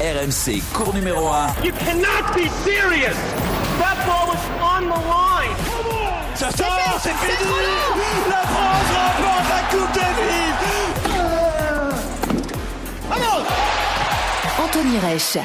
RMC, cours numéro 1. You cannot be serious. That ball was on the line. Ça sort, c'est fini. La France remporte la Coupe Davis. Allons Anthony Reich.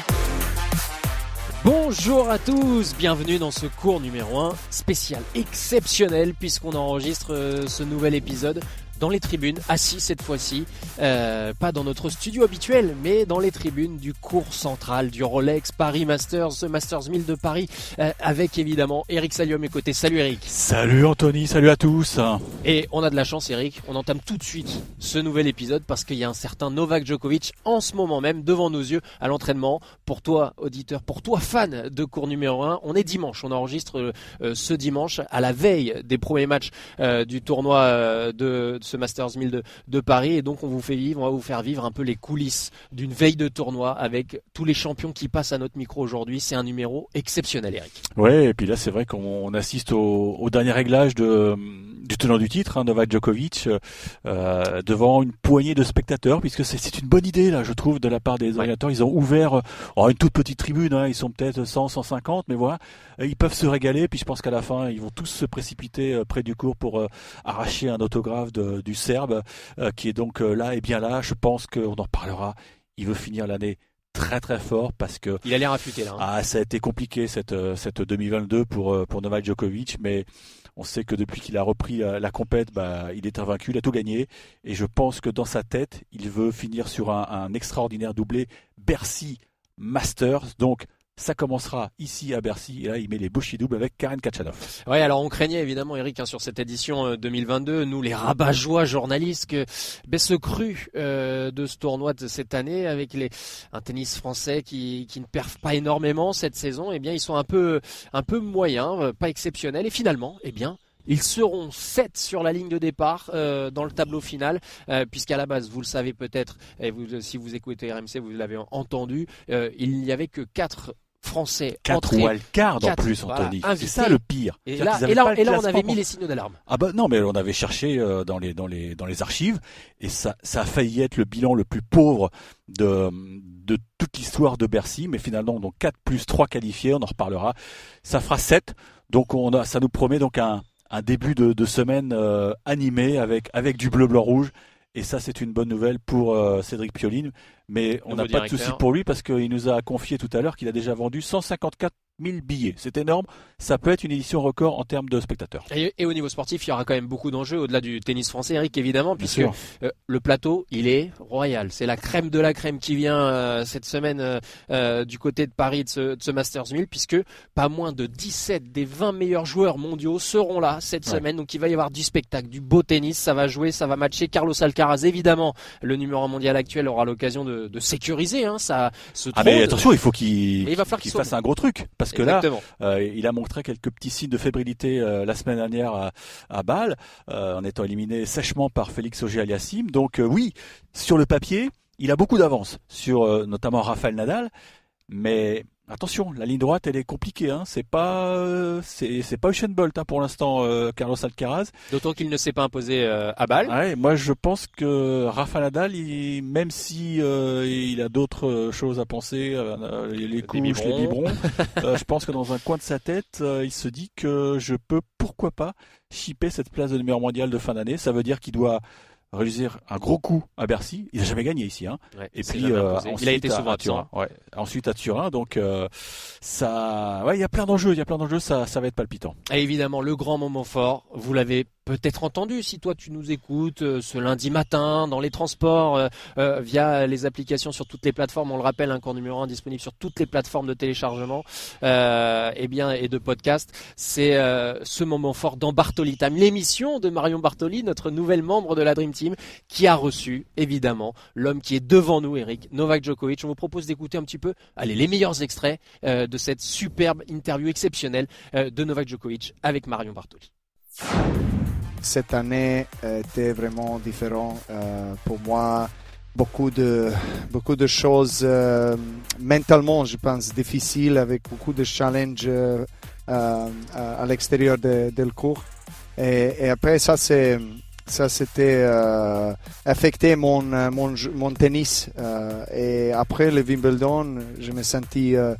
Bonjour à tous, bienvenue dans ce cours numéro 1 spécial exceptionnel puisqu'on enregistre euh, ce nouvel épisode dans les tribunes, assis cette fois-ci, euh, pas dans notre studio habituel, mais dans les tribunes du cours central du Rolex Paris Masters, Masters 1000 de Paris, euh, avec évidemment Eric Salio à mes côtés. Salut Eric. Salut Anthony, salut à tous. Et on a de la chance Eric, on entame tout de suite ce nouvel épisode parce qu'il y a un certain Novak Djokovic en ce moment même devant nos yeux à l'entraînement. Pour toi auditeur, pour toi fan de cours numéro 1, on est dimanche, on enregistre euh, ce dimanche à la veille des premiers matchs du tournoi euh, de, ce Masters 1000 de, Paris et donc on vous fait vivre, on va vous faire vivre un peu les coulisses d'une veille de tournoi avec tous les champions qui passent à notre micro aujourd'hui. C'est un numéro exceptionnel Eric. Ouais, et puis là c'est vrai qu'on assiste au, dernier réglage de, du tenant du titre, hein, Novak Djokovic, euh, devant une poignée de spectateurs, puisque c'est une bonne idée là, je trouve, de la part des organisateurs. Ils ont ouvert oh, une toute petite tribune, hein, ils sont peut-être 100, 150, mais voilà, ils peuvent se régaler. Puis je pense qu'à la fin, ils vont tous se précipiter près du cours pour euh, arracher un autographe de, du Serbe, euh, qui est donc là et bien là. Je pense qu'on en reparlera. Il veut finir l'année très très fort parce que il a l'air affûté là. Hein. Ah, ça a été compliqué cette cette 2022 pour pour Novak Djokovic, mais on sait que depuis qu'il a repris la compète, bah, il est invaincu, il a tout gagné. Et je pense que dans sa tête, il veut finir sur un extraordinaire doublé Bercy Masters. Donc ça commencera ici à Bercy et là il met les bouchées doubles avec Karen Kachanov. Oui, alors on craignait évidemment Eric hein, sur cette édition 2022, nous les rabat-joie journalistes, que cru euh, de ce tournoi de cette année avec un tennis français qui, ne perf pas énormément cette saison, eh bien ils sont un peu moyens, pas exceptionnels et finalement, eh bien ils seront 7 sur la ligne de départ euh, dans le tableau final, euh, puisqu'à la base, vous le savez peut-être, et si vous écoutez RMC, vous l'avez entendu, euh, il n'y avait que 4 Français 4 wildcards en plus, Anthony. Voilà, c'est ça le pire. Et là, et là, et là on avait mis les signaux d'alarme. Ah bah non, mais on avait cherché euh, dans les dans les dans les archives et ça ça a failli être le bilan le plus pauvre de de toute l'histoire de Bercy, mais finalement donc 4 plus 3 qualifiés, on en reparlera. Ça fera 7. Donc on a ça nous promet donc un un début de, de semaine euh, animé avec avec du bleu blanc rouge et ça c'est une bonne nouvelle pour euh, Cédric Pioline mais on n'a pas de souci pour lui parce qu'il nous a confié tout à l'heure qu'il a déjà vendu 154 000 billets. C'est énorme. Ça peut être une édition record en termes de spectateurs. Et, et au niveau sportif, il y aura quand même beaucoup d'enjeux au-delà du tennis français, Eric, évidemment, puisque euh, le plateau, il est royal. C'est la crème de la crème qui vient euh, cette semaine euh, euh, du côté de Paris de ce, de ce, Masters 1000, puisque pas moins de 17 des 20 meilleurs joueurs mondiaux seront là cette ouais. semaine. Donc il va y avoir du spectacle, du beau tennis. Ça va jouer, ça va matcher. Carlos Alcaraz, évidemment, le numéro 1 mondial actuel, aura l'occasion de, de, sécuriser hein, ça, ce Ah mais attention, il faut qu'il qu qu fasse un gros truc parce que Exactement. là, euh, il a montré quelques petits signes de fébrilité euh, la semaine dernière à, à Bâle, euh, en étant éliminé sèchement par Félix Auger-Aliassime. Donc oui, sur le papier, il a beaucoup d'avance sur notamment Rafael Nadal, mais Attention, la ligne droite, elle est compliquée. Hein. C'est pas, euh, c'est pas Usain Bolt hein, pour l'instant, euh, Carlos Alcaraz. D'autant qu'il ne s'est pas imposé euh, à balle. Ouais, moi, je pense que Rafa Nadal, il, même si euh, il a d'autres choses à penser, euh, les couches, biberons. les biberons, je pense que dans un coin de sa tête, il se dit que je peux, pourquoi pas, chipper cette place de numéro mondial de fin d'année. Ça veut dire qu'il doit réussir un gros coup à Bercy. Il n'a jamais gagné ici. Hein. Ouais, et puis euh, ensuite, il a été souvent à, à Turin. Ouais. Ensuite à Turin. Donc euh, ça, ouais, il y a plein d'enjeux. Il y a plein d'enjeux. Ça, ça va être palpitant. Et évidemment, le grand moment fort, vous l'avez peut-être entendu si toi tu nous écoutes euh, ce lundi matin dans les transports euh, euh, via les applications sur toutes les plateformes. On le rappelle un cours numéro 1 disponible sur toutes les plateformes de téléchargement euh, et bien et de podcast. C'est euh, ce moment fort dans Bartoli Time l'émission de Marion Bartoli notre nouvelle membre de la Dream Team qui a reçu évidemment l'homme qui est devant nous Eric Novak Djokovic. On vous propose d'écouter un petit peu allez les meilleurs extraits euh, de cette superbe interview exceptionnelle de Novak Djokovic avec Marion Bartoli cette année était vraiment différent euh, pour moi. Beaucoup de, beaucoup de choses euh, mentalement, je pense, difficiles avec beaucoup de challenges euh, à l'extérieur de, de, le cours. Et, après ça, c'est ça c'était euh, affecté mon, mon, mon tennis. Euh, et après le Wimbledon, je me sentis euh,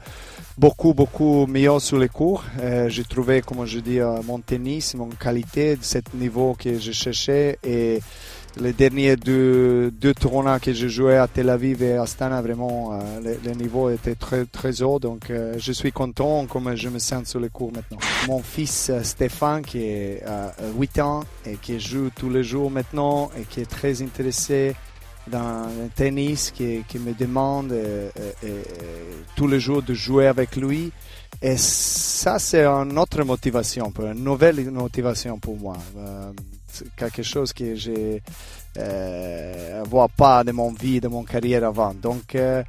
beaucoup, beaucoup mieux sur les cours. Euh, j'ai trouvé, comme je dis, euh, mon tennis, mon qualité, de ce niveau que je cherchais. Et les derniers deux, deux tournois que j'ai joué à Tel Aviv et Astana, vraiment, euh, le, le, niveau était très, très haut. Donc, euh, je suis content comme je me sens sur les cours maintenant. Mon fils euh, Stéphane, qui est euh, 8 ans et qui joue tous les jours maintenant et qui est très intéressé dans le tennis, qui, qui me demande euh, euh, tous les jours de jouer avec lui. Et ça, c'est une autre motivation, une nouvelle motivation pour moi. Quelque chose que je euh, vois pas de mon vie, de mon carrière avant. Donc, euh,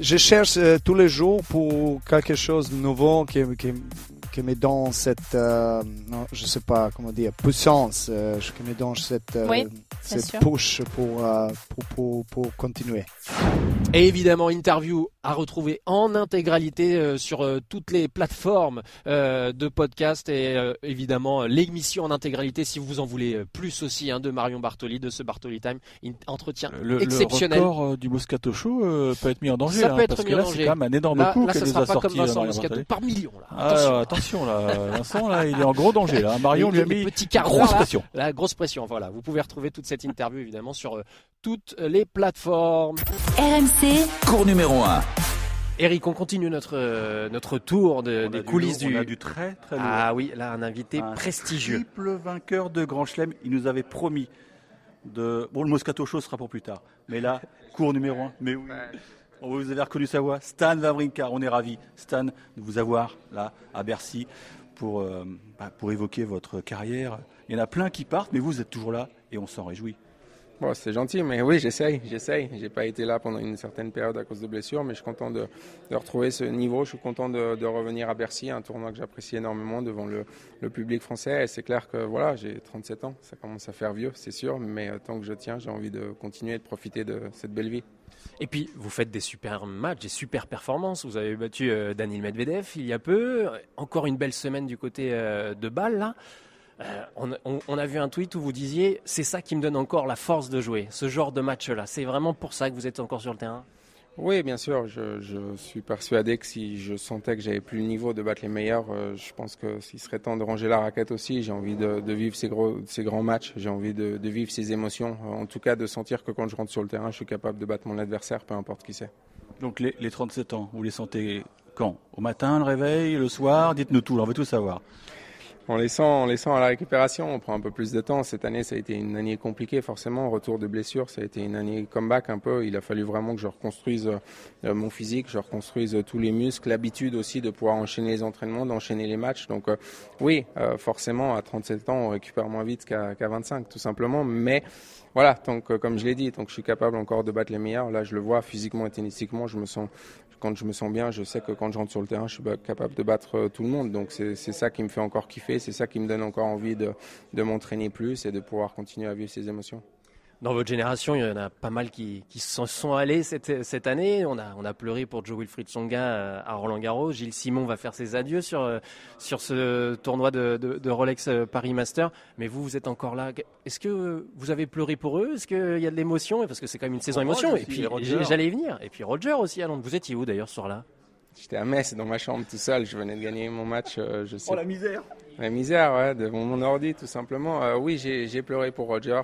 je cherche euh, tous les jours pour quelque chose de nouveau qui, qui, qui me donne cette, non, je sais pas comment dire, puissance, qui me donne cette, cette push pour, euh, pour, pour, pour continuer. Et évidemment, interview à retrouver en intégralité euh, sur euh, toutes les plateformes de podcast et évidemment l'émission en intégralité si vous en voulez plus aussi hein, de Marion Bartoli, de ce Bartoli Time. In- entretien Le, exceptionnel. le record du Moscato Show peut être mis en danger. Ça hein, peut être parce mis que en là, danger. c'est quand même un énorme Là, coup là qu'elle ça sera a pas comme Vincent Moscato par million là. Ah, Attention. attention là, Vincent là, il est en gros danger là. Marion lui a mis petits grosse pression. La grosse pression, voilà. Vous pouvez retrouver toute cette interview évidemment sur euh, toutes les plateformes. RMC, Cours numéro 1. Eric, on continue notre euh, notre tour de- des du coulisses lourd, du. on a du très très lourd. Ah oui, là un invité Un prestigieux. Triple vainqueur de Grand Chelem. Il nous avait promis de. Bon, le Moscato Show sera pour plus tard. Mais là, cours numéro un. Mais oui. On vous avez reconnu sa voix. Stan Wawrinka. On est ravi, Stan, de vous avoir là à Bercy pour euh, bah, pour évoquer votre carrière. Il y en a plein qui partent, mais vous êtes toujours là et on s'en réjouit. Bon, c'est gentil, mais oui, j'essaye, j'essaye. J'ai pas été là pendant une certaine période à cause de blessures, mais je suis content de, de retrouver ce niveau. Je suis content de, de revenir à Bercy, un tournoi que j'apprécie énormément devant le, le public français. Et c'est clair que voilà, j'ai 37 ans, ça commence à faire vieux, c'est sûr, mais euh, tant que je tiens, j'ai envie de continuer de profiter de cette belle vie. Et puis, vous faites des super matchs, des super performances. Vous avez battu euh, Daniil Medvedev il y a peu. Encore une belle semaine du côté euh, de Bâle, là. Euh, on, on- on a vu un tweet où vous disiez c'est ça qui me donne encore la force de jouer, ce genre de match-là. C'est vraiment pour ça que vous êtes encore sur le terrain? Oui, bien sûr. Je, je suis persuadé que si je sentais que j'avais plus le niveau de battre les meilleurs, euh, je pense que s'il serait temps de ranger la raquette aussi. J'ai envie de, de vivre ces, gros, ces grands matchs. J'ai envie de, de vivre ces émotions. Euh, En tout cas, de sentir que quand je rentre sur le terrain, je suis capable de battre mon adversaire, peu importe qui c'est. Donc les, les 37 ans, vous les sentez quand? Au matin, le réveil, le soir? Dites-nous tout, on veut tout savoir. En laissant, en laissant à la récupération, on prend un peu plus de temps. Cette année, ça a été une année compliquée, forcément. Retour de blessure, ça a été une année comeback un peu. Il a fallu vraiment que je reconstruise euh, mon physique, je reconstruise euh, tous les muscles, l'habitude aussi de pouvoir enchaîner les entraînements, d'enchaîner les matchs. Donc euh, oui, forcément, à 37 ans, on récupère moins vite qu'à qu'à 25, tout simplement. Mais voilà, donc comme je l'ai dit, donc je suis capable encore de battre les meilleurs. Là, je le vois physiquement et tennistiquement, je me sens quand je me sens bien, je sais que quand je rentre sur le terrain, je suis capable de battre euh, tout le monde. Donc c'est ça qui me fait encore kiffer, c'est ça qui me donne encore envie de m'entraîner plus et de pouvoir continuer à vivre ces émotions. Dans votre génération, il y en a pas mal qui, qui s'en sont allés cette, cette année. On a, on a pleuré pour Joe Wilfried Songa euh, à Roland Garros. Gilles Simon va faire ses adieux sur, euh, sur ce tournoi de, de, de Rolex euh, Paris Master. Mais vous, vous êtes encore là. Est-ce que vous avez pleuré pour eux? Est-ce qu'il y a de l'émotion? Parce que c'est quand même une saison émotion. Roger Et puis j'allais y venir. Et puis Roger aussi à Londres. Vous étiez où d'ailleurs ce soir-là? J'étais à Metz dans ma chambre tout seul, je venais de gagner mon match, euh, je sais Oh la misère La misère, ouais, devant mon ordi, tout simplement. Euh, oui, j'ai pleuré pour Roger.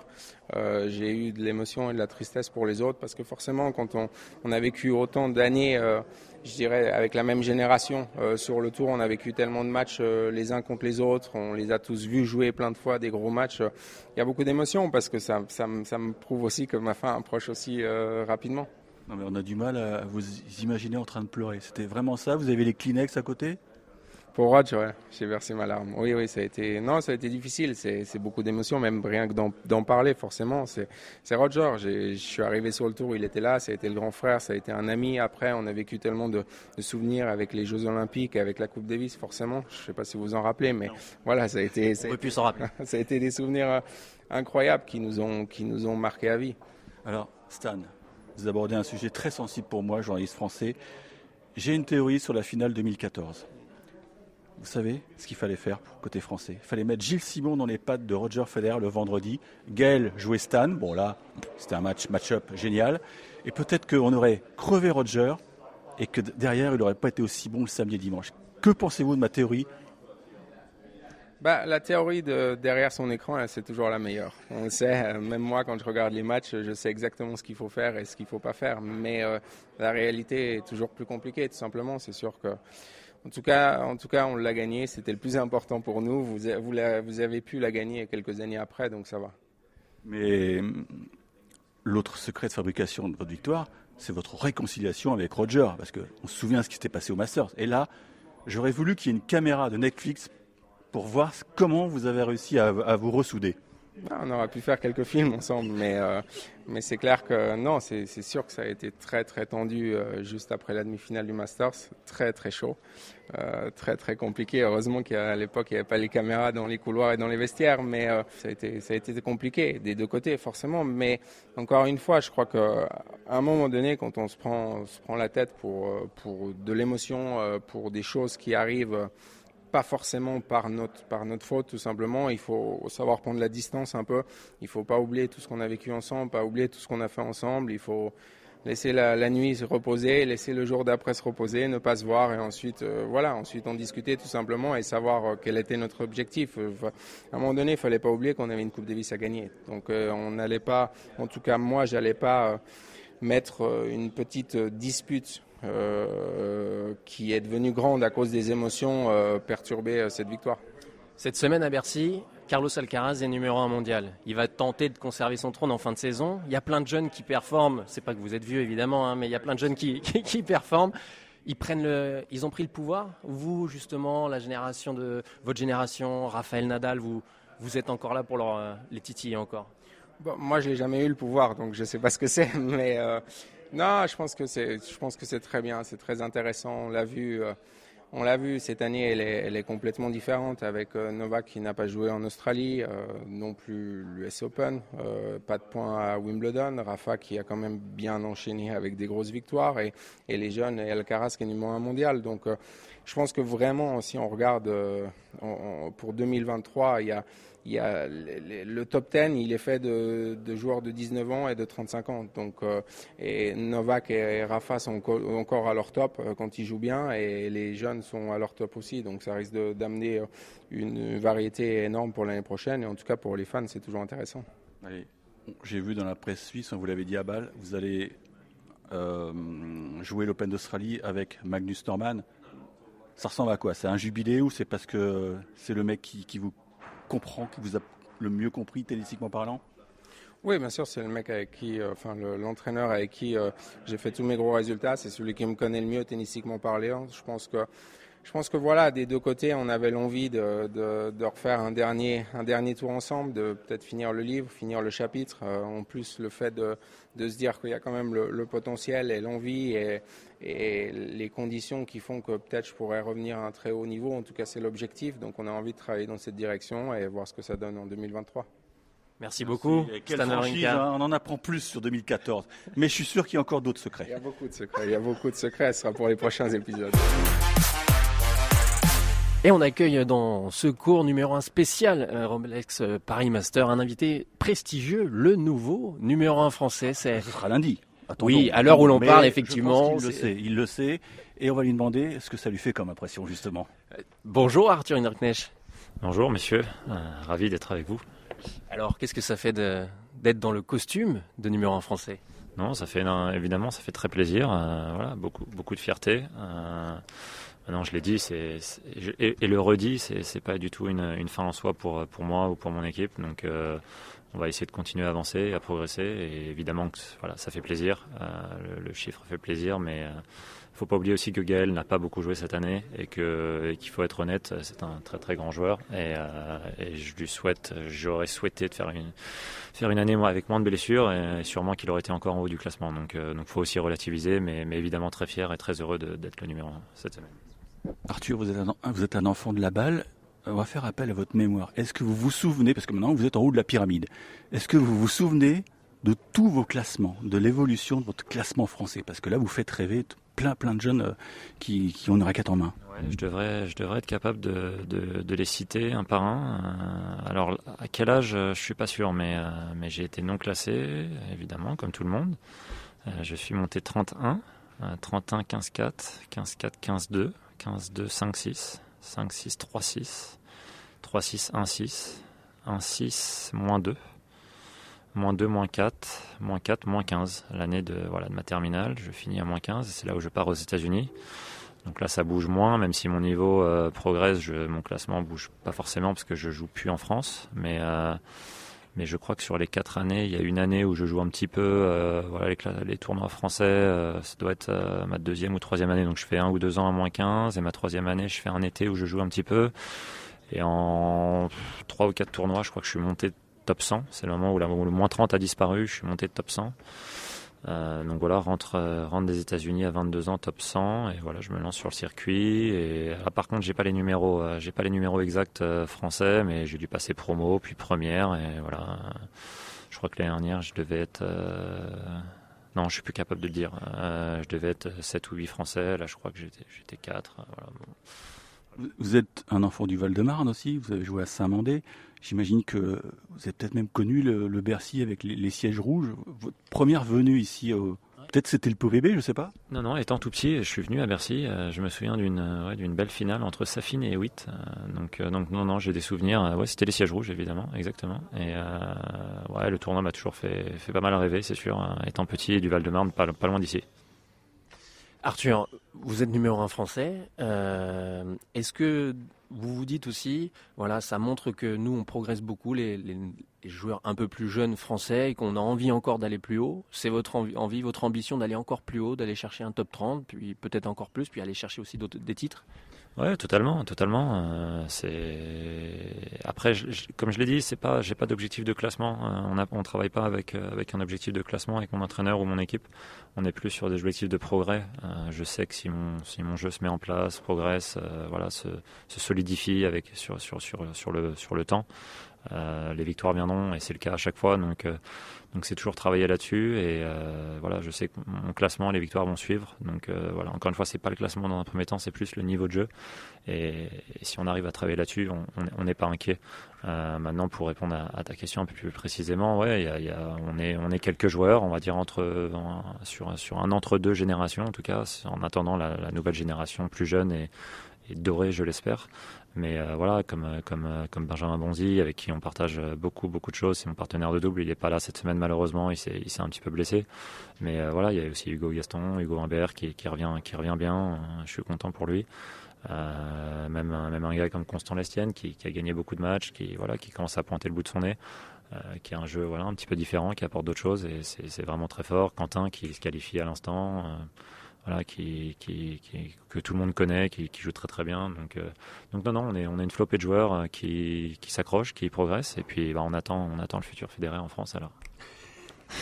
Euh, j'ai eu de l'émotion et de la tristesse pour les autres parce que forcément, quand on, a vécu autant d'années, euh, je dirais, avec la même génération sur le tour, on a vécu tellement de matchs les uns contre les autres. On les a tous vus jouer plein de fois des gros matchs. Il y a beaucoup d'émotions parce que ça, me- prouve aussi que ma fin approche aussi rapidement. On a du mal à vous imaginer en train de pleurer. C'était vraiment ça? Vous avez les Kleenex à côté? Pour Roger, ouais, j'ai versé ma larme. Oui, oui, ça a été, non, ça a été difficile. C'est, beaucoup d'émotions, même rien que d'en, parler, forcément. C'est, Roger. J'ai, je suis arrivé sur le tour, il était là. Ça a été le grand frère, ça a été un ami. Après, on a vécu tellement de, de souvenirs avec les Jeux Olympiques, avec la Coupe Davis, forcément. Je sais pas si vous vous en rappelez, mais voilà, ça a été, ça a On peut été- plus s'en rappeler. ça a été des souvenirs euh, incroyables qui nous ont, qui nous ont marqué à vie. Alors, Stan, vous abordez un sujet très sensible pour moi, journaliste français. J'ai une théorie sur la finale 2014. Vous savez ce qu'il fallait faire côté français Il fallait mettre Gilles Simon dans les pattes de Roger Federer le vendredi. Gaël jouait Stan. Bon là, c'était un match match-up génial. Et peut-être qu'on aurait crevé Roger et que derrière, il n'aurait pas été aussi bon le samedi et dimanche. Que pensez-vous de ma théorie? Bah, la théorie de derrière son écran, c'est toujours la meilleure. On le sait, euh, même moi quand je regarde les matchs, je sais exactement ce qu'il faut faire et ce qu'il ne faut pas faire. Mais euh, la réalité est toujours plus compliquée, tout simplement. C'est sûr que, en tout cas, en tout cas, on l'a gagné. C'était le plus important pour nous. Vous, avez pu la gagner quelques années après, donc ça va. Mais hum, l'autre secret de fabrication de votre victoire, c'est votre réconciliation avec Roger, parce qu'on se souvient de ce qui s'était passé au Masters. Et là, j'aurais voulu qu'il y ait une caméra de Netflix pour voir comment vous avez réussi à, vous ressouder. Ah, on aurait pu faire quelques films ensemble, mais, euh, c'est clair que non, c'est sûr que ça a été très très tendu euh, juste après la demi-finale du Masters, très très chaud, euh, très très compliqué. Heureusement qu'à l'époque il n'y avait pas les caméras dans les couloirs et dans les vestiaires, mais ça, a été, compliqué des deux côtés forcément. Mais encore une fois, je crois qu'à un moment donné, quand on se prend, la tête pour de l'émotion, pour des choses qui arrivent pas forcément par notre, par notre faute, tout simplement. Il faut savoir prendre la distance un peu. Il faut pas oublier tout ce qu'on a vécu ensemble, pas oublier tout ce qu'on a fait ensemble. Il faut laisser la, nuit se reposer, laisser le jour d'après se reposer, ne pas se voir et ensuite, euh, voilà, ensuite on discutait tout simplement et savoir euh, quel était notre objectif. Euh, à un moment donné, il fallait pas oublier qu'on avait une Coupe Davis à gagner. Donc on n'allait pas, en tout cas moi, j'allais pas mettre une petite dispute qui est devenue grande à cause des émotions euh, perturber euh, cette victoire. Cette semaine à Bercy, Carlos Alcaraz est numéro un mondial. Il va tenter de conserver son trône en fin de saison. Il y a plein de jeunes qui performent. C'est pas que vous êtes vieux évidemment, hein, mais il y a plein de jeunes qui, qui, performent. Ils prennent le, ils ont pris le pouvoir? Vous justement, la génération de votre génération, Raphaël Nadal, vous, vous êtes encore là pour leur, les titiller encore? Bon, moi, je n'ai jamais eu le pouvoir, donc je ne sais pas ce que c'est, mais non, je pense que c'est, très bien, c'est très intéressant. On l'a vu, euh, on l'a vu cette année, elle est, elle complètement différente avec euh, Novak qui n'a pas joué en Australie, euh, non plus l'US Open, pas de points à Wimbledon, Rafa qui a quand même bien enchaîné avec des grosses victoires et, et les jeunes et Alcaraz qui est numéro un mondial. Donc, je pense que vraiment, si on regarde pour 2023, il y a il y a le, top 10, il est fait de, joueurs de 19 ans et de 35 ans. Donc, euh, Novak et Rafa sont encore à leur top euh, quand ils jouent bien et les jeunes sont à leur top aussi. Donc, ça risque d'amener euh, une variété énorme pour l'année prochaine. Et en tout cas, pour les fans, c'est toujours intéressant. J'ai vu dans la presse suisse, vous l'avait dit à Bâle, vous allez jouer l'Open d'Australie avec Magnus Norman. Ça ressemble à quoi? C'est un jubilé ou c'est parce que c'est le mec qui vous comprend, qui vous a le mieux compris tennistiquement parlant oui, bien sûr, c'est le mec avec qui, euh, enfin l'entraîneur avec qui euh, j'ai fait tous mes gros résultats. C'est celui qui me connaît le mieux tennistiquement parlant. Je pense que je pense que voilà, des deux côtés, on avait l'envie de, de, refaire un dernier, un dernier tour ensemble, de peut-être finir le livre, finir le chapitre. Euh, en plus, le fait de, de se dire qu'il y a quand même le, potentiel et l'envie et, et, les conditions qui font que peut-être je pourrais revenir à un très haut niveau. En tout cas, c'est l'objectif. Donc, on a envie de travailler dans cette direction et voir ce que ça donne en 2023. Merci beaucoup. Hein. on en apprend plus sur 2014. Mais je suis sûr qu'il y a encore d'autres secrets. Il y a beaucoup de secrets. Il y a beaucoup de secrets. Ce sera pour les prochains épisodes. Et on accueille dans ce cours numéro 1 spécial euh, Rolex euh, Paris Master un invité prestigieux, le nouveau numéro 1 français. C'est... Ce Oui, à l'heure où l'on parle, effectivement. il le sait, il le sait. Et on va lui demander ce que ça lui fait comme impression, justement. Euh, bonjour Arthur Hinderknecht. Bonjour messieurs, ravi d'être avec vous. Alors, qu'est-ce que ça fait d'être dans le costume de numéro 1 français? Non, ça fait évidemment, ça fait très plaisir. voilà, beaucoup, beaucoup de fierté. Non, je l'ai dit, c'est, et, le redit, c'est, pas du tout une, fin en soi pour, pour moi ou pour mon équipe. Donc, euh, on va essayer de continuer à avancer, à progresser. Et évidemment que voilà, ça fait plaisir. Euh, le, chiffre fait plaisir, mais euh, faut pas oublier aussi que Gaël n'a pas beaucoup joué cette année et, qu'il faut être honnête, c'est un très très grand joueur. Et, je lui souhaite, j'aurais souhaité de faire une, faire une année avec moins de blessures et sûrement qu'il aurait été encore en haut du classement. Donc, donc faut aussi relativiser, mais, mais évidemment très fier et très heureux d'être le numéro 1 cette semaine. Arthur, vous êtes, vous êtes un enfant de la balle. On va faire appel à votre mémoire. Est-ce que vous vous souvenez, parce que maintenant vous êtes en haut de la pyramide, est-ce que vous vous souvenez de tous vos classements, de l'évolution de votre classement français? Parce que là, vous faites rêver plein plein de jeunes qui, qui ont une raquette en main. je devrais, je devrais être capable de, les citer un par un. alors, à quel âge, je suis pas sûr, mais, mais j'ai été non classé, évidemment, comme tout le monde. je suis monté 31, 31, 15, 4, 15, 4, 15, 2, 15, 2, 5, 6, 5, 6, 3, 6, 3, 6, 1, 6, 1, 6, moins 2, moins 2, moins 4, moins 4, moins 15. L'année de, voilà, ma terminale, je finis à moins 15 et c'est là où je pars aux États-Unis. Donc là, ça bouge moins, même si mon niveau euh, progresse, mon classement bouge pas forcément parce que je joue plus en France. Mais, euh, mais je crois que sur les quatre années, il y a une année où je joue un petit peu euh, voilà, les, les, tournois français. Euh, ça doit être euh, ma deuxième ou troisième année. Donc je fais un ou deux ans à moins 15. Et ma troisième année, je fais un été où je joue un petit peu. Et en trois ou quatre tournois, je crois que je suis monté top 100. C'est le moment où, où le moins 30 a disparu. Je suis monté top 100. Euh, donc voilà, rentre, euh, rentre des États-Unis à 22 ans, top 100, et voilà, je me lance sur le circuit. Et ah, par contre, j'ai pas les numéros, euh, j'ai pas les numéros exacts français, mais j'ai dû passer promo puis première, et voilà. Je crois que l'année dernière, je devais être, non, je suis plus capable de le dire. je devais être 7 ou 8 français. Là, je crois que j'étais, j'étais 4. Voilà, vous êtes un enfant du Val-de-Marne aussi, vous avez joué à Saint-Mandé. J'imagine que vous avez peut-être même connu le, Bercy avec les, sièges rouges. Votre première venue ici, peut-être c'était le POVB, je ne sais pas Non, non, étant tout petit, je suis venu à Bercy. Euh, je me souviens d'une d'une belle finale entre Safine et Witt. Euh, donc, euh, donc non, non, j'ai des souvenirs. Ouais, c'était les sièges rouges, évidemment, exactement. Et ouais, le tournoi m'a toujours fait, fait pas mal rêver, c'est sûr, étant petit du Val-de-Marne, pas, pas loin d'ici. Arthur, vous êtes numéro un français. Euh, est-ce que vous vous dites aussi, voilà, ça montre que nous, on progresse beaucoup, les, joueurs un peu plus jeunes français, et qu'on a envie encore d'aller plus haut. C'est votre envie, votre ambition d'aller encore plus haut, d'aller chercher un top 30, puis peut-être encore plus, puis aller chercher aussi des titres Ouais, totalement, totalement. Euh, après, comme je l'ai dit, c'est pas, j'ai pas d'objectif de classement. Euh, on a, on travaille pas avec euh, avec un objectif de classement avec mon entraîneur ou mon équipe. On est plus sur des objectifs de progrès. je sais que si mon si mon jeu se met en place, progresse, voilà, se, se solidifie avec sur sur sur sur le sur le temps, les victoires viendront et c'est le cas à chaque fois. Donc donc c'est toujours travailler là-dessus et euh, voilà, je sais que mon classement, les victoires vont suivre. Donc euh, voilà, encore une fois, c'est pas le classement dans un premier temps, c'est plus le niveau de jeu. Et, si on arrive à travailler là-dessus, on n'est pas inquiet. Euh, maintenant, pour répondre à, ta question un peu plus précisément, ouais, on est on est quelques joueurs, on va dire entre sur sur un entre deux générations en tout cas, en attendant la, nouvelle génération plus jeune et dorée, je l'espère. Mais euh, voilà, comme, euh, comme, euh, comme Benjamin Bonzi, avec qui on partage beaucoup, beaucoup de choses, c'est mon partenaire de double. Il n'est pas là cette semaine, malheureusement, il s'est, il s'est un petit peu blessé. Mais voilà, il y a aussi Hugo Gaston, Hugo Imbert qui, qui, revient, qui revient bien. Je suis content pour lui. Même, même un gars comme Constant Lestienne qui, a gagné beaucoup de matchs, qui, voilà, qui commence à pointer le bout de son nez. Qui a un jeu voilà, un petit peu différent, qui apporte d'autres choses et c'est, c'est vraiment très fort. Quentin qui se qualifie à l'instant voilà, qui, qui, que tout le monde connaît, qui, qui, joue très très bien. Donc, euh, donc non, non, on est, on a une flopée de joueurs euh, qui, qui s'accrochent, qui progressent, et puis bah, on attend, on attend le futur fédéré en France alors.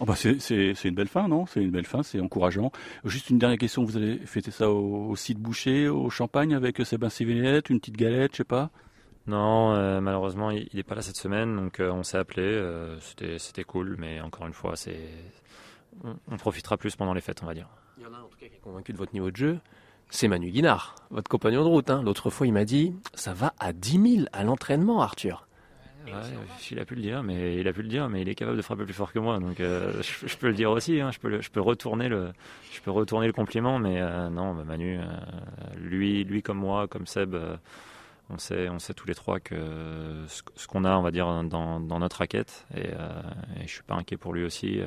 Oh bah c'est une belle fin, non? C'est une belle fin, c'est encourageant. Juste une dernière question, vous allez fêter ça au, site Boucher, au Champagne, avec Sébastien Villette, une petite galette, je sais pas? Non, euh, malheureusement, il n'est pas là cette semaine, donc on s'est appelé. C'était cool, mais encore une fois, c'est on, on, profitera plus pendant les fêtes, on va dire. Il y en a en tout cas qui est convaincu de votre niveau de jeu. C'est Manu Guinard, votre compagnon de route. Hein. L'autre fois, il m'a dit ça va à 10 000 à l'entraînement, Arthur. Il a pu le dire, mais il a pu le dire, mais il est capable de frapper plus fort que moi, donc euh, je, peux le dire aussi. Hein. je peux, retourner le, je peux retourner le compliment, mais euh, non, bah, Manu, euh, lui, lui comme moi, comme Seb, on sait, on sait tous les trois que ce, qu'on a, on va dire, dans, dans notre raquette, et, et, je suis pas inquiet pour lui aussi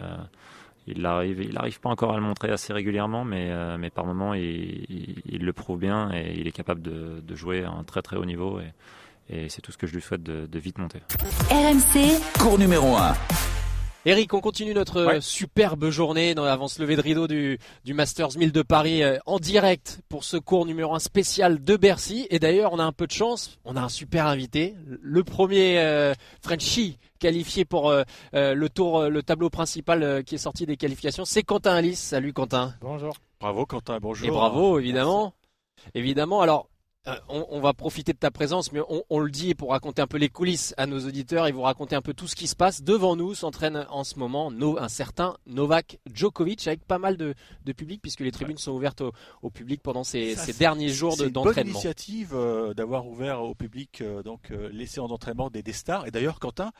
il arrive, il n'arrive pas encore à le montrer assez régulièrement, mais, euh, mais par moments il, il, le prouve bien et il est capable de, de jouer à un très très haut niveau et, et c'est tout ce que je lui souhaite de, de vite monter. RMC, cours numéro 1. Eric, on continue notre superbe journée dans, avant ce lever de rideau du, du Masters 1000 de Paris euh, en direct pour ce cours numéro 1 spécial de Bercy. Et d'ailleurs, on a un peu de chance, on a un super invité, le premier euh, Frenchie qualifié pour euh, le tour, le tableau principal qui est sorti des qualifications, c'est Quentin Alice. Salut Quentin. Bonjour. Bravo Quentin, bonjour. Et bravo évidemment. Évidemment. Alors euh, on, va profiter de ta présence, mais on, le dit pour raconter un peu les coulisses à nos auditeurs et vous raconter un peu tout ce qui se passe. Devant nous s'entraîne en ce moment un certain Novak Djokovic avec pas mal de, public puisque les tribunes sont ouvertes au, public pendant ces, derniers jours d'entraînement. C'est une bonne initiative euh, d'avoir ouvert au public euh, donc les séances d'entraînement des, des, stars. Et d'ailleurs, Quentin,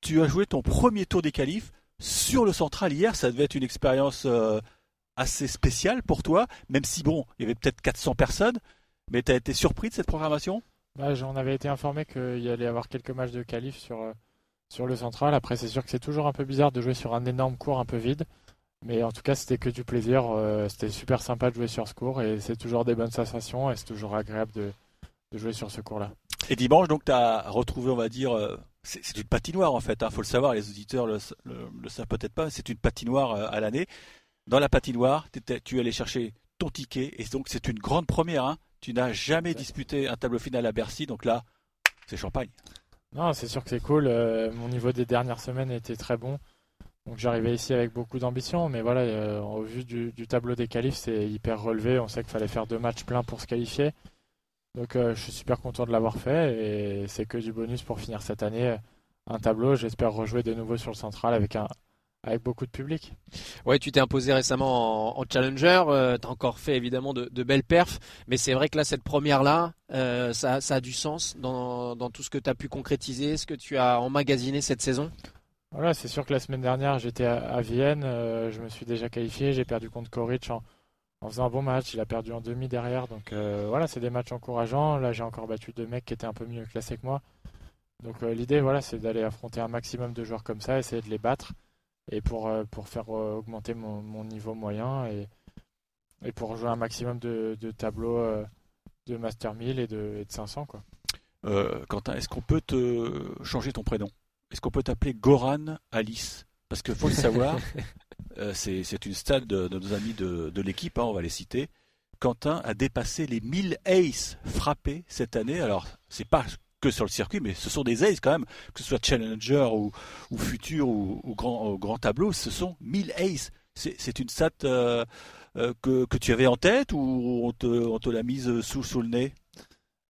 tu as joué ton premier tour des qualifs sur le central hier. Ça devait être une expérience assez spéciale pour toi, même si bon, il y avait peut-être 400 personnes. Mais tu as été surpris de cette programmation? Bah, On avait été informé qu'il allait y avoir quelques matchs de qualif sur, euh, sur le central. Après, c'est sûr que c'est toujours un peu bizarre de jouer sur un énorme cours un peu vide. Mais en tout cas, c'était que du plaisir. Euh, c'était super sympa de jouer sur ce cours et c'est toujours des bonnes sensations et c'est toujours agréable de, jouer sur ce cours-là. Et dimanche, donc, tu as retrouvé, on va dire, euh, c'est une patinoire en fait, il hein, faut le savoir, les auditeurs le, le, savent peut-être pas, c'est une patinoire à l'année. Dans la patinoire, tu es allé chercher ton ticket et donc c'est une grande première. Hein. Tu n'as jamais disputé un tableau final à Bercy, donc là, c'est champagne. Non, c'est sûr que c'est cool. Euh, mon niveau des dernières semaines était très bon. Donc j'arrivais ici avec beaucoup d'ambition, mais voilà, euh, au vu du, tableau des qualifs, c'est hyper relevé. On sait qu'il fallait faire deux matchs pleins pour se qualifier. Donc euh, je suis super content de l'avoir fait et c'est que du bonus pour finir cette année. Un tableau, j'espère rejouer de nouveau sur le central avec un, avec beaucoup de public. Ouais, tu t'es imposé récemment en, challenger, euh, tu as encore fait évidemment de, belles perfs, mais c'est vrai que là, cette première-là, euh, ça, a du sens dans, tout ce que tu as pu concrétiser, ce que tu as emmagasiné cette saison? Voilà, c'est sûr que la semaine dernière, j'étais à, Vienne, euh, je me suis déjà qualifié, j'ai perdu contre Koric en, faisant un bon match, il a perdu en demi derrière, donc voilà, c'est des matchs encourageants. Là, j'ai encore battu deux mecs qui étaient un peu mieux classés que moi. Donc l'idée, voilà, c'est d'aller affronter un maximum de joueurs comme ça, essayer de les battre et pour, euh, pour faire euh, augmenter mon, mon, niveau moyen et, et pour jouer un maximum de, de tableaux euh, de Master 1000 et de, et de 500. Quoi. Quentin, est-ce qu'on peut te changer ton prénom? Est-ce qu'on peut t'appeler Goran Alice? Parce qu'il faut le savoir, c'est une stade de, nos amis de, de l'équipe, hein, on va les citer. Quentin a dépassé les 1000 aces frappés cette année. Alors, c'est pas que sur le circuit, mais ce sont des aces quand même, que ce soit Challenger ou, Futur ou, grand, tableau, ce sont 1000 aces. C'est une stat euh, euh, que, tu avais en tête ou on te, l'a mise sous, sous le nez?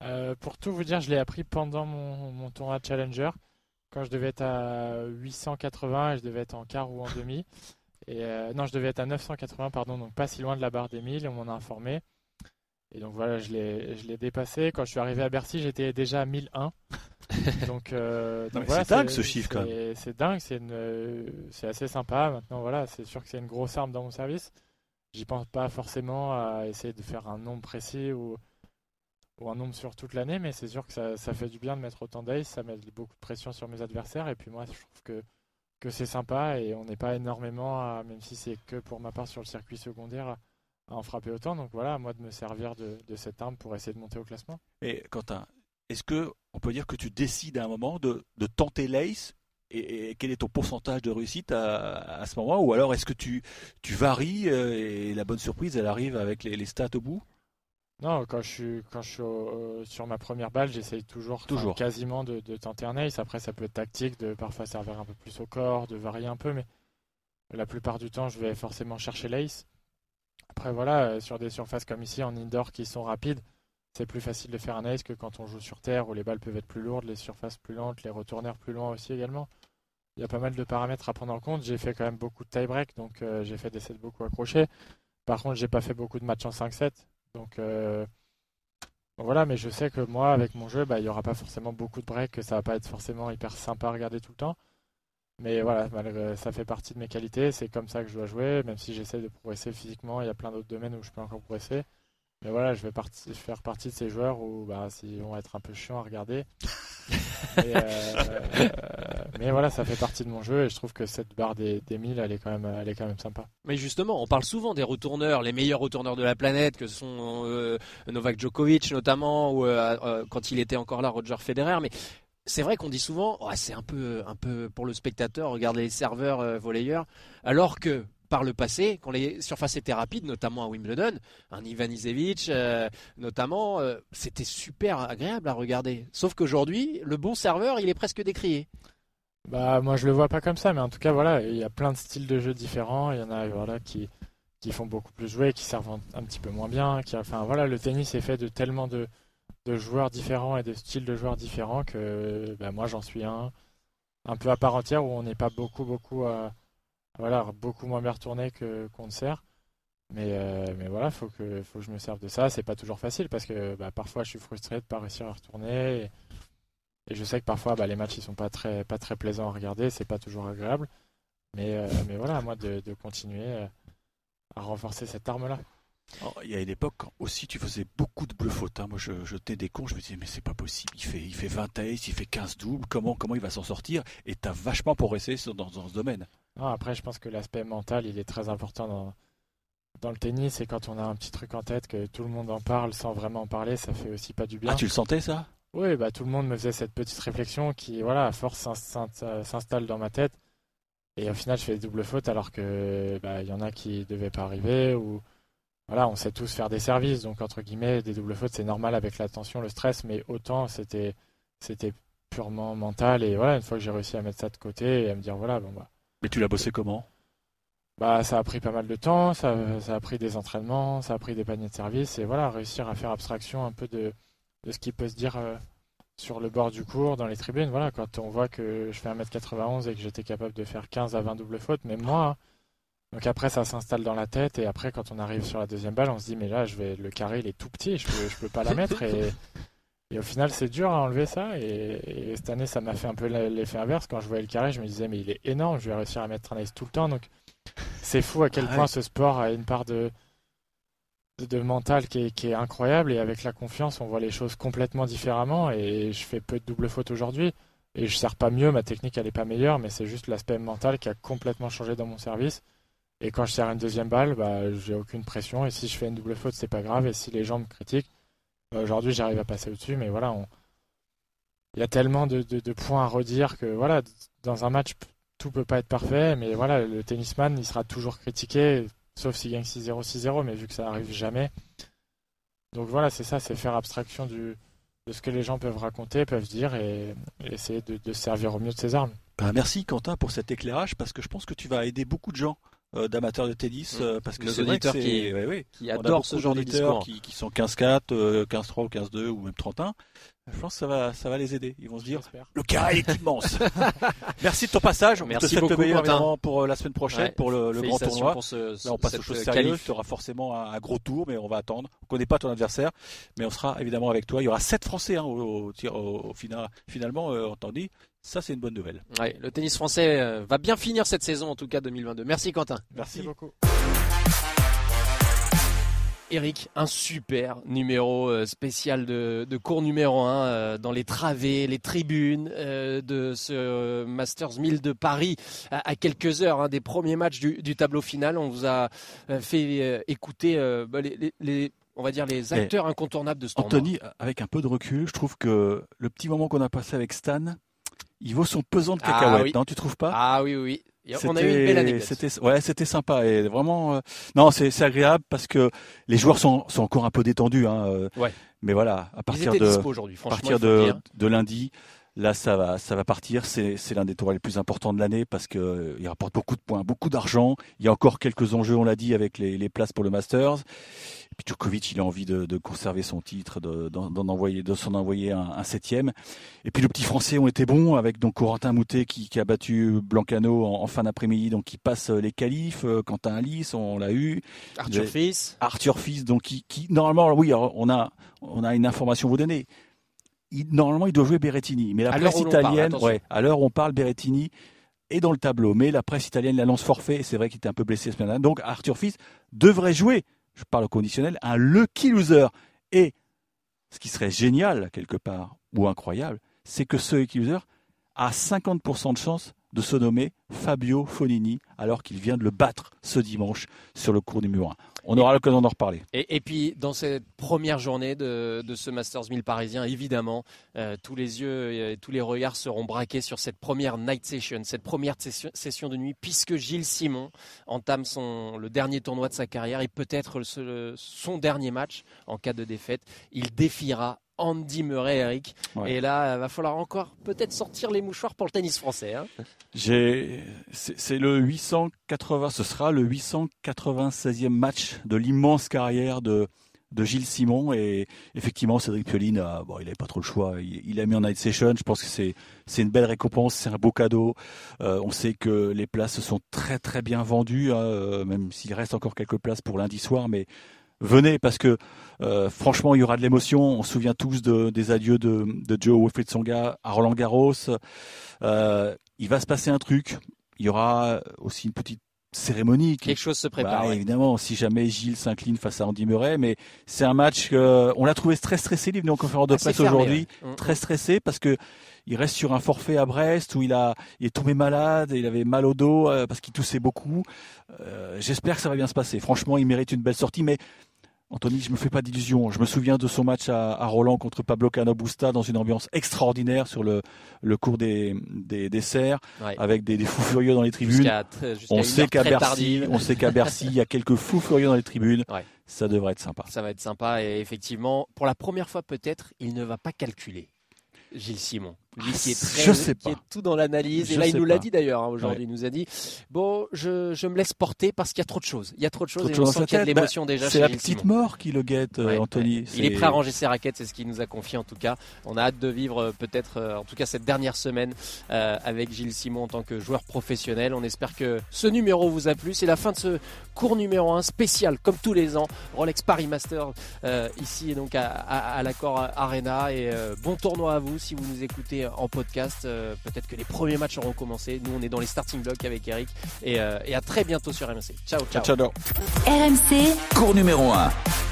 Euh, Pour tout vous dire, je l'ai appris pendant mon, mon tournoi Challenger, quand je devais être à 880 et je devais être en quart ou en demi. Et non, je devais être à 980, pardon, donc pas si loin de la barre des 1000, on m'en a informé. Et donc voilà, je l'ai dépassé. Quand je suis arrivé à Bercy, j'étais déjà à 1001. donc, euh, c'est dingue ce chiffre quand même. C'est dingue, c'est assez sympa. Maintenant, voilà, c'est sûr que c'est une grosse arme dans mon service. J'y pense pas forcément à essayer de faire un nombre précis ou, ou un nombre sur toute l'année, mais c'est sûr que ça, ça, fait du bien de mettre autant d'ace, ça met beaucoup de pression sur mes adversaires. Et puis moi, je trouve que, que c'est sympa et on n'est pas énormément, même si c'est que pour ma part sur le circuit secondaire, en frapper autant. Donc voilà, à moi de me servir de, cette arme pour essayer de monter au classement. Et Quentin, est-ce que on peut dire que tu décides à un moment de, tenter l'ace et, quel est ton pourcentage de réussite à, ce moment? Ou alors est-ce que tu, tu varies euh, et la bonne surprise elle arrive avec les, stats au bout? Non, quand je suis, quand je suis euh, sur ma première balle, j'essaye toujours, toujours. quasiment de, tenter un ace. Après, ça peut être tactique de parfois servir un peu plus au corps, de varier un peu, mais la plupart du temps, je vais forcément chercher l'ace. Après, voilà, euh, sur des surfaces comme ici en indoor qui sont rapides, c'est plus facile de faire un ace que quand on joue sur terre où les balles peuvent être plus lourdes, les surfaces plus lentes, les retourneurs plus loin aussi également. Il y a pas mal de paramètres à prendre en compte. J'ai fait quand même beaucoup de tie-break, donc euh, j'ai fait des sets beaucoup accrochés. Par contre, j'ai pas fait beaucoup de matchs en 5-7. Donc euh, voilà, mais je sais que moi, avec mon jeu, bah, il n'y aura pas forcément beaucoup de breaks, que ça va pas être forcément hyper sympa à regarder tout le temps. Mais voilà, ça fait partie de mes qualités, c'est comme ça que je dois jouer, même si j'essaie de progresser physiquement, il y a plein d'autres domaines où je peux encore progresser. Mais voilà, je vais faire partie de ces joueurs où bah, ils vont être un peu chiants à regarder. Euh, mais voilà, ça fait partie de mon jeu et je trouve que cette barre des, des 1000, elle est, quand même, elle est quand même sympa. Mais justement, on parle souvent des retourneurs, les meilleurs retourneurs de la planète, que sont euh, Novak Djokovic notamment, ou euh, quand il était encore là, Roger Federer. Mais c'est vrai qu'on dit souvent, c'est un peu, un peu pour le spectateur, regarder les serveurs euh, volleyeurs, alors que par le passé, quand les surfaces étaient rapides, notamment à Wimbledon, un Ivan Isevic, euh, notamment, euh, c'était super agréable à regarder. Sauf qu'aujourd'hui, le bon serveur, il est presque décrié. Bah, moi, je le vois pas comme ça, mais en tout cas, voilà, il y a plein de styles de jeux différents. Il y en a, voilà, qui, qui font beaucoup plus jouer, qui servent un, petit peu moins bien. Qui, enfin, voilà, le tennis est fait de tellement de, de joueurs différents et de styles de joueurs différents que bah, moi j'en suis un un peu à part entière où on n'est pas beaucoup beaucoup voilà beaucoup moins bien retourné que qu'on ne sert mais, euh, mais voilà, faut que, faut que je me serve de ça. C'est pas toujours facile parce que bah, parfois je suis frustré de pas réussir à retourner. Et, je sais que parfois bah, les matchs ils sont pas très, pas très plaisants à regarder, c'est pas toujours agréable. Mais, euh, mais voilà, moi de, continuer euh, à renforcer cette arme-là. Oh, il y a une époque aussi tu faisais beaucoup de fautes. Hein. Moi je jetais des cons, je me disais mais c'est pas possible. Il fait, il fait 20 aces, il fait 15 doubles, comment, comment il va s'en sortir? Et tu as vachement progressé dans, dans ce domaine. après je pense que l'aspect mental il est très important dans, dans le tennis et quand on a un petit truc en tête que tout le monde en parle sans vraiment en parler, ça fait aussi pas du bien. Ah, tu le sentais ça? Oui, bah tout le monde me faisait cette petite réflexion qui, voilà, à force s'installe dans ma tête. Et au final, je fais des doubles fautes alors que bah, il y en a qui devaient pas arriver ou voilà, on sait tous faire des services, donc entre guillemets, des doubles fautes, c'est normal avec la tension, le stress, mais autant c'était c'était purement mental et voilà, une fois que j'ai réussi à mettre ça de côté et à me dire voilà, bon bah. Mais tu l'as bossé comment? Bah, ça a pris pas mal de temps, ça, ça, a pris des entraînements, ça a pris des paniers de service, et voilà, réussir à faire abstraction un peu de, de ce qui peut se dire euh, sur le bord du cours, dans les tribunes. Voilà, quand on voit que je fais 1m91 et que j'étais capable de faire 15 à 20 doubles fautes, même moi. Hein. Donc après, ça s'installe dans la tête, et après, quand on arrive sur la deuxième balle, on se dit, mais là, je vais, le carré, il est tout petit, je peux, je peux pas la mettre, et, et au final, c'est dur à enlever ça, et, cette année, ça m'a fait un peu l'effet inverse. Quand je voyais le carré, je me disais, mais il est énorme, je vais réussir à mettre un ace tout le temps, donc c'est fou à quel ah point ce sport a une part de, de, mental qui est, incroyable et avec la confiance on voit les choses complètement différemment et je fais peu de double faute aujourd'hui et je sers pas mieux, ma technique elle est pas meilleure mais c'est juste l'aspect mental qui a complètement changé dans mon service et quand je sers une deuxième balle bah, j'ai aucune pression. Et si je fais une double faute c'est pas grave. Et si les gens me critiquent bah, aujourd'hui j'arrive à passer au-dessus. Mais voilà il y a tellement de, points à redire que voilà dans un match tout peut pas être parfait, mais voilà, le tennisman, il sera toujours critiqué, sauf s'il gagne 6-0, 6-0, mais vu que ça arrive jamais. Donc voilà, c'est ça, c'est faire abstraction de ce que les gens peuvent raconter, peuvent dire, et, essayer de, servir au mieux de ses armes. Ben, merci Quentin pour cet éclairage, parce que je pense que tu vas aider beaucoup de gens d'amateurs de tennis mm. euh, parce que c'est auditeurs qui, qui adorent ce genre de discours qui, qui sont 15-4, 15-3 ou 15-2 ou même 31 je pense que ça va, ça va les aider. Ils vont se dire, le carré est immense. Merci de ton passage. Merci on te souhaite le meilleur pour euh, la semaine prochaine, pour le, grand tournoi. Là, on passe aux choses sérieuses. Tu auras forcément un, gros tour, mais on va attendre. On connaît pas ton adversaire, mais on sera évidemment avec toi. Il y aura sept Français hein, au, au, final, finalement, euh, entendu. Ça, c'est une bonne nouvelle. Ouais, le tennis français euh, va bien finir cette saison, en tout cas 2022. Merci Quentin. Merci beaucoup. Eric, un super numéro euh, spécial de, cours numéro 1 euh, dans les travées, les tribunes de ce Masters 1000 de Paris à, quelques heures hein, des premiers matchs du, tableau final. On vous a fait écouter bah, les, on va dire les acteurs incontournables de ce Anthony, avec un peu de recul, je trouve que le petit moment qu'on a passé avec Stan, il vaut son pesant de ah cacahuètes, non Tu trouves pas? Ah oui, oui. On a eu une belle anecdote. C'était, ouais, c'était sympa et vraiment. Euh, non, c'est, agréable parce que les joueurs sont, sont encore un peu détendus. Hein, euh, ouais. Mais voilà, à partir de, à partir de, de lundi, Là, ça va, ça va partir. C'est, c'est l'un des tours les plus importants de l'année parce que euh, il rapporte beaucoup de points, beaucoup d'argent. Il y a encore quelques enjeux, on l'a dit, avec les, les, places pour le Masters. Et puis Djokovic, il a envie de, de conserver son titre, de, d'en, envoyer, de s'en envoyer un, un, septième. Et puis les petits Français ont été bons avec donc Corentin Moutet qui, qui a battu Blancano en, fin d'après-midi, donc qui passe les qualifs. Euh, Quentin Alice, on l'a eu. Arthur Fils. Arthur Fils, donc qui, qui normalement, oui, on a, on a une information à vous donner normalement, il doit jouer Berrettini. Mais la presse italienne, ouais, à l'heure où on parle, Berrettini est dans le tableau. Mais la presse italienne l'annonce forfait. Et c'est vrai qu'il était un peu blessé ce matin. Donc, Arthur Fils devrait jouer, je parle au conditionnel, un lucky loser. Et ce qui serait génial, quelque part, ou incroyable, c'est que ce lucky loser a 50% de chance de se nommer Fabio Fonini, alors qu'il vient de le battre ce dimanche sur le cours numéro 1. On aura l'occasion d'en reparler. Et, puis, dans cette première journée de, ce Masters 1000 parisien, évidemment, euh, tous les yeux et tous les regards seront braqués sur cette première night session, cette première session, de nuit, puisque Gilles Simon entame son, le dernier tournoi de sa carrière et peut-être son dernier match en cas de défaite. Il défiera Andy Murray, Eric. Et là, il va falloir encore peut-être sortir les mouchoirs pour le tennis français. Hein. c'est le 880, ce sera le 896e match de l'immense carrière de de Gilles Simon. Et effectivement Cédric Pioline bon il n'avait pas trop le choix. Il, a mis en night session je pense que c'est c'est une belle récompense. C'est un beau cadeau. Euh, on sait que les places sont très très bien vendues hein, euh, même s'il reste encore quelques places pour lundi soir mais venez parce que euh, franchement il y aura de l'émotion on se souvient tous de, des adieux de, de Joe Wilfried Songa à Roland Garros il va se passer un truc il y aura aussi une petite cérémonie. Quelque chose se prépare. Bah, évidemment, si jamais Gilles s'incline face à Andy Murray, mais c'est un match que on l'a trouvé très stressé, il est venu en conférence de presse aujourd'hui, mm, très mm. stressé parce que il reste sur un forfait à Brest où il a il est tombé malade, il avait mal au dos euh, parce qu'il toussait beaucoup. Euh, j'espère que ça va bien se passer. Franchement, il mérite une belle sortie, mais Anthony, je me fais pas d'illusions. Je me souviens de son match à, Roland contre Pablo Canobusta dans une ambiance extraordinaire sur le, le cours des, des desserts, avec des, fous furieux dans les tribunes. on, sait qu'à Bercy, on sait qu'à Bercy, il y a quelques fous furieux dans les tribunes. Ça devrait être sympa. Ça va être sympa et effectivement, pour la première fois peut-être, il ne va pas calculer. Gilles Simon. Lui qui est très, je sais qui est tout dans l'analyse. Et là, il nous l'a dit d'ailleurs hein, aujourd'hui. Il nous a dit bon, je, je me laisse porter parce qu'il y a trop de choses. Il y a trop de choses et on sent qu'il y a de l'émotion bah, déjà. C'est la petite mort qui le guette, euh, Anthony. Il est prêt à ranger ses raquettes, c'est ce qu'il nous a confié en tout cas. On a hâte de vivre euh, peut-être, euh, en tout cas cette dernière semaine avec Gilles Simon en tant que joueur professionnel. On espère que ce numéro vous a plu. C'est la fin de ce cours numéro 1 spécial, comme tous les ans, Rolex Paris Master ici donc à, à, l'accord Arena. Et bon tournoi à vous si vous nous écoutez en podcast. Euh, peut-être que les premiers matchs auront commencé. Nous, on est dans les starting blocks avec Eric. Et, euh, et à très bientôt sur RMC. Ciao, ciao. ciao, ciao. RMC, cours numéro 1.